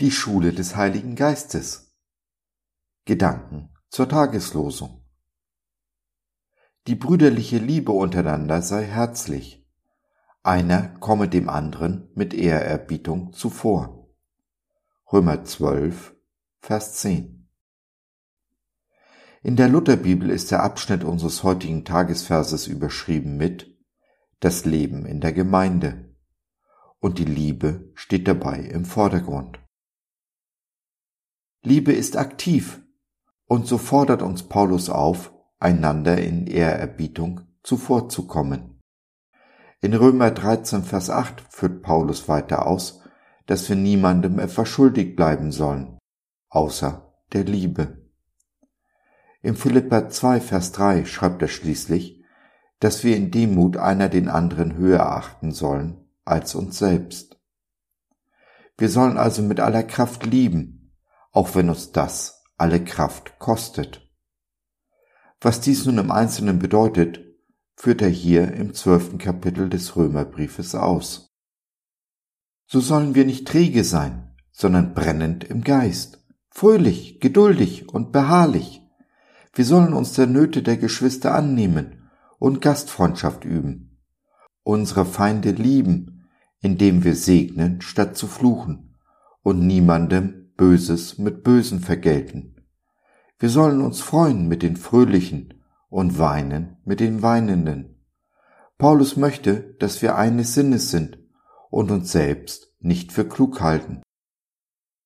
Die Schule des Heiligen Geistes. Gedanken zur Tageslosung. Die brüderliche Liebe untereinander sei herzlich. Einer komme dem anderen mit Ehrerbietung zuvor. Römer 12, Vers 10. In der Lutherbibel ist der Abschnitt unseres heutigen Tagesverses überschrieben mit Das Leben in der Gemeinde. Und die Liebe steht dabei im Vordergrund. Liebe ist aktiv, und so fordert uns Paulus auf, einander in Ehrerbietung zuvorzukommen. In Römer 13, Vers 8 führt Paulus weiter aus, dass wir niemandem etwas schuldig bleiben sollen, außer der Liebe. Im Philippa 2, Vers 3 schreibt er schließlich, dass wir in Demut einer den anderen höher achten sollen als uns selbst. Wir sollen also mit aller Kraft lieben, auch wenn uns das alle Kraft kostet. Was dies nun im Einzelnen bedeutet, führt er hier im zwölften Kapitel des Römerbriefes aus. So sollen wir nicht träge sein, sondern brennend im Geist, fröhlich, geduldig und beharrlich. Wir sollen uns der Nöte der Geschwister annehmen und Gastfreundschaft üben, unsere Feinde lieben, indem wir segnen, statt zu fluchen, und niemandem Böses mit Bösen vergelten. Wir sollen uns freuen mit den Fröhlichen und weinen mit den Weinenden. Paulus möchte, dass wir eines Sinnes sind und uns selbst nicht für klug halten.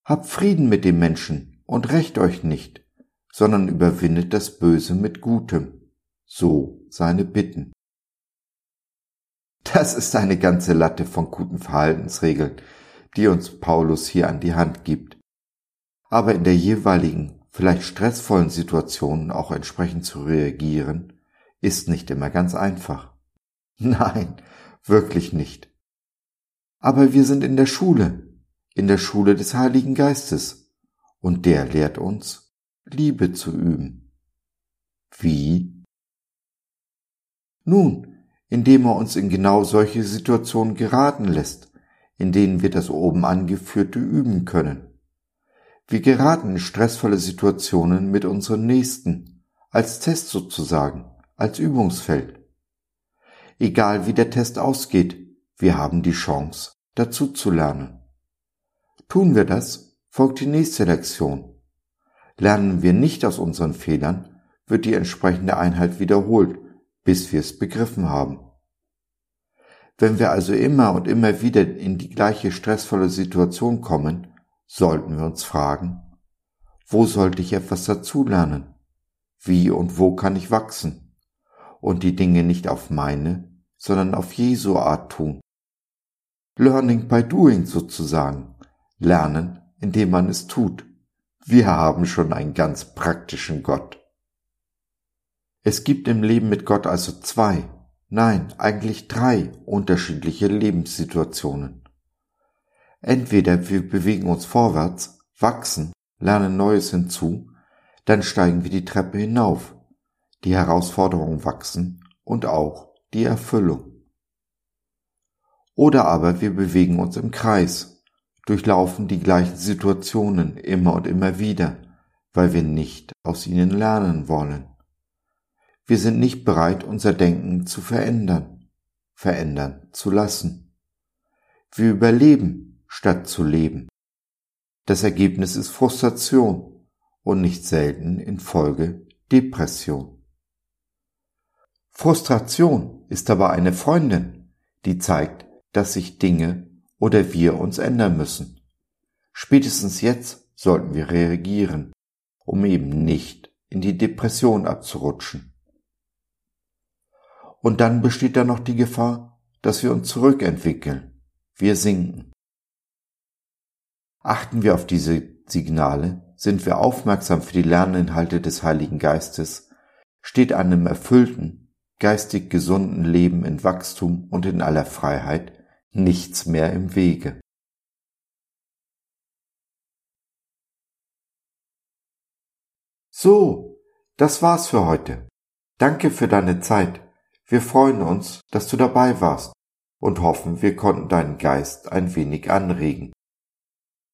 Habt Frieden mit dem Menschen und rächt euch nicht, sondern überwindet das Böse mit Gutem. So seine Bitten. Das ist eine ganze Latte von guten Verhaltensregeln, die uns Paulus hier an die Hand gibt aber in der jeweiligen, vielleicht stressvollen Situation auch entsprechend zu reagieren, ist nicht immer ganz einfach. Nein, wirklich nicht. Aber wir sind in der Schule, in der Schule des Heiligen Geistes, und der lehrt uns, Liebe zu üben. Wie? Nun, indem er uns in genau solche Situationen geraten lässt, in denen wir das oben angeführte üben können. Wir geraten in stressvolle Situationen mit unseren Nächsten, als Test sozusagen, als Übungsfeld. Egal wie der Test ausgeht, wir haben die Chance, dazu zu lernen. Tun wir das, folgt die nächste Lektion. Lernen wir nicht aus unseren Fehlern, wird die entsprechende Einheit wiederholt, bis wir es begriffen haben. Wenn wir also immer und immer wieder in die gleiche stressvolle Situation kommen, sollten wir uns fragen, wo sollte ich etwas dazulernen? Wie und wo kann ich wachsen? Und die Dinge nicht auf meine, sondern auf Jesu Art tun. Learning by doing sozusagen. Lernen, indem man es tut. Wir haben schon einen ganz praktischen Gott. Es gibt im Leben mit Gott also zwei, nein, eigentlich drei unterschiedliche Lebenssituationen. Entweder wir bewegen uns vorwärts, wachsen, lernen Neues hinzu, dann steigen wir die Treppe hinauf, die Herausforderungen wachsen und auch die Erfüllung. Oder aber wir bewegen uns im Kreis, durchlaufen die gleichen Situationen immer und immer wieder, weil wir nicht aus ihnen lernen wollen. Wir sind nicht bereit, unser Denken zu verändern, verändern zu lassen. Wir überleben statt zu leben. Das Ergebnis ist Frustration und nicht selten in Folge Depression. Frustration ist aber eine Freundin, die zeigt, dass sich Dinge oder wir uns ändern müssen. Spätestens jetzt sollten wir reagieren, um eben nicht in die Depression abzurutschen. Und dann besteht da noch die Gefahr, dass wir uns zurückentwickeln, wir sinken. Achten wir auf diese Signale, sind wir aufmerksam für die Lerninhalte des Heiligen Geistes, steht einem erfüllten, geistig gesunden Leben in Wachstum und in aller Freiheit nichts mehr im Wege. So, das war's für heute. Danke für deine Zeit. Wir freuen uns, dass du dabei warst und hoffen, wir konnten deinen Geist ein wenig anregen.